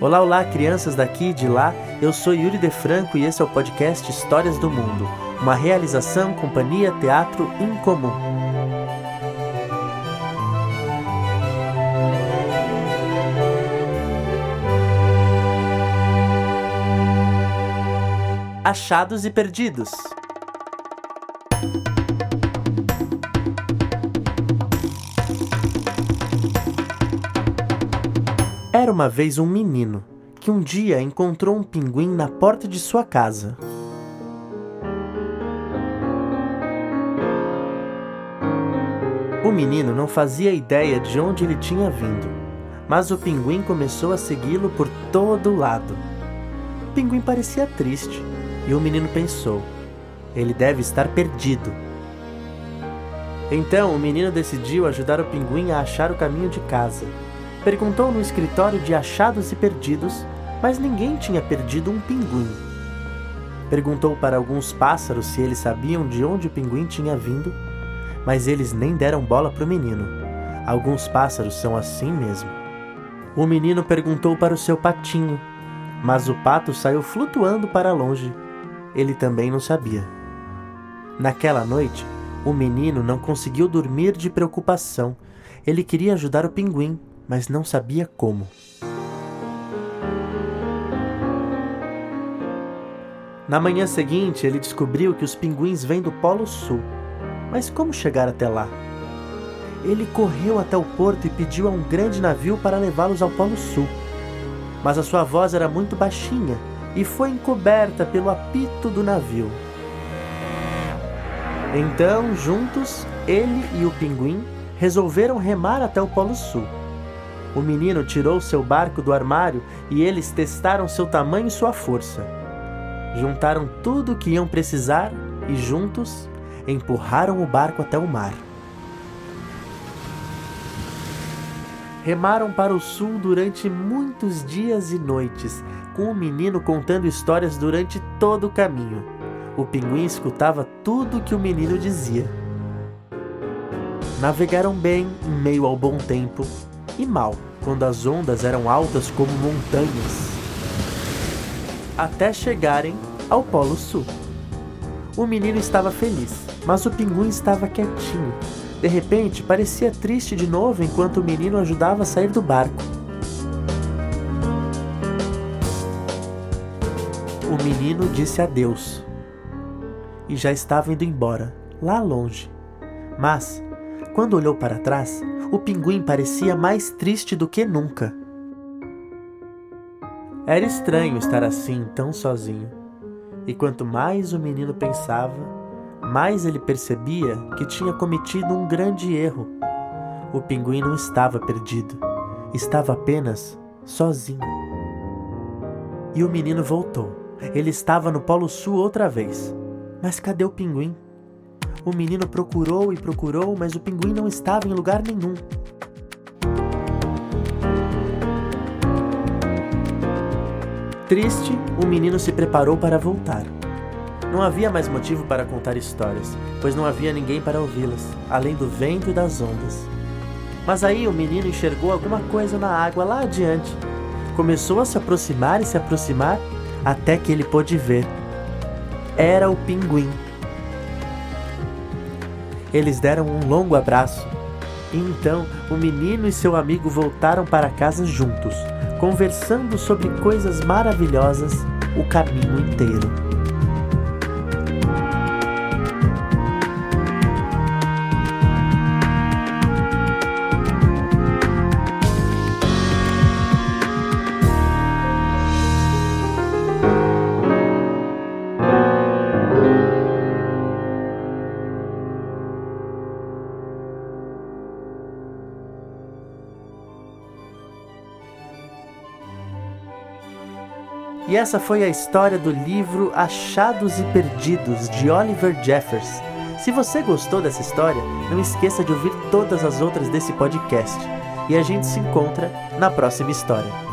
Olá, olá, crianças daqui e de lá. Eu sou Yuri De Franco e esse é o podcast Histórias do Mundo, uma realização Companhia Teatro Incomum. Achados e perdidos. Era uma vez um menino que um dia encontrou um pinguim na porta de sua casa. O menino não fazia ideia de onde ele tinha vindo, mas o pinguim começou a segui-lo por todo lado. O pinguim parecia triste e o menino pensou: ele deve estar perdido. Então o menino decidiu ajudar o pinguim a achar o caminho de casa perguntou no escritório de achados e perdidos, mas ninguém tinha perdido um pinguim. Perguntou para alguns pássaros se eles sabiam de onde o pinguim tinha vindo, mas eles nem deram bola para o menino. Alguns pássaros são assim mesmo. O menino perguntou para o seu patinho, mas o pato saiu flutuando para longe. Ele também não sabia. Naquela noite, o menino não conseguiu dormir de preocupação. Ele queria ajudar o pinguim, mas não sabia como. Na manhã seguinte, ele descobriu que os pinguins vêm do Polo Sul. Mas como chegar até lá? Ele correu até o porto e pediu a um grande navio para levá-los ao Polo Sul. Mas a sua voz era muito baixinha e foi encoberta pelo apito do navio. Então, juntos, ele e o pinguim resolveram remar até o Polo Sul. O menino tirou seu barco do armário e eles testaram seu tamanho e sua força. Juntaram tudo o que iam precisar e juntos empurraram o barco até o mar. Remaram para o sul durante muitos dias e noites, com o menino contando histórias durante todo o caminho. O pinguim escutava tudo o que o menino dizia. Navegaram bem em meio ao bom tempo e mal quando as ondas eram altas como montanhas, até chegarem ao Polo Sul. O menino estava feliz, mas o pinguim estava quietinho. De repente, parecia triste de novo enquanto o menino ajudava a sair do barco. O menino disse adeus e já estava indo embora, lá longe. Mas, quando olhou para trás, o pinguim parecia mais triste do que nunca. Era estranho estar assim, tão sozinho. E quanto mais o menino pensava, mais ele percebia que tinha cometido um grande erro. O pinguim não estava perdido, estava apenas sozinho. E o menino voltou. Ele estava no Polo Sul outra vez. Mas cadê o pinguim? O menino procurou e procurou, mas o pinguim não estava em lugar nenhum. Triste, o menino se preparou para voltar. Não havia mais motivo para contar histórias, pois não havia ninguém para ouvi-las, além do vento e das ondas. Mas aí o menino enxergou alguma coisa na água lá adiante. Começou a se aproximar e se aproximar até que ele pôde ver. Era o pinguim. Eles deram um longo abraço. E então o menino e seu amigo voltaram para casa juntos, conversando sobre coisas maravilhosas o caminho inteiro. E essa foi a história do livro Achados e Perdidos de Oliver Jeffers. Se você gostou dessa história, não esqueça de ouvir todas as outras desse podcast. E a gente se encontra na próxima história.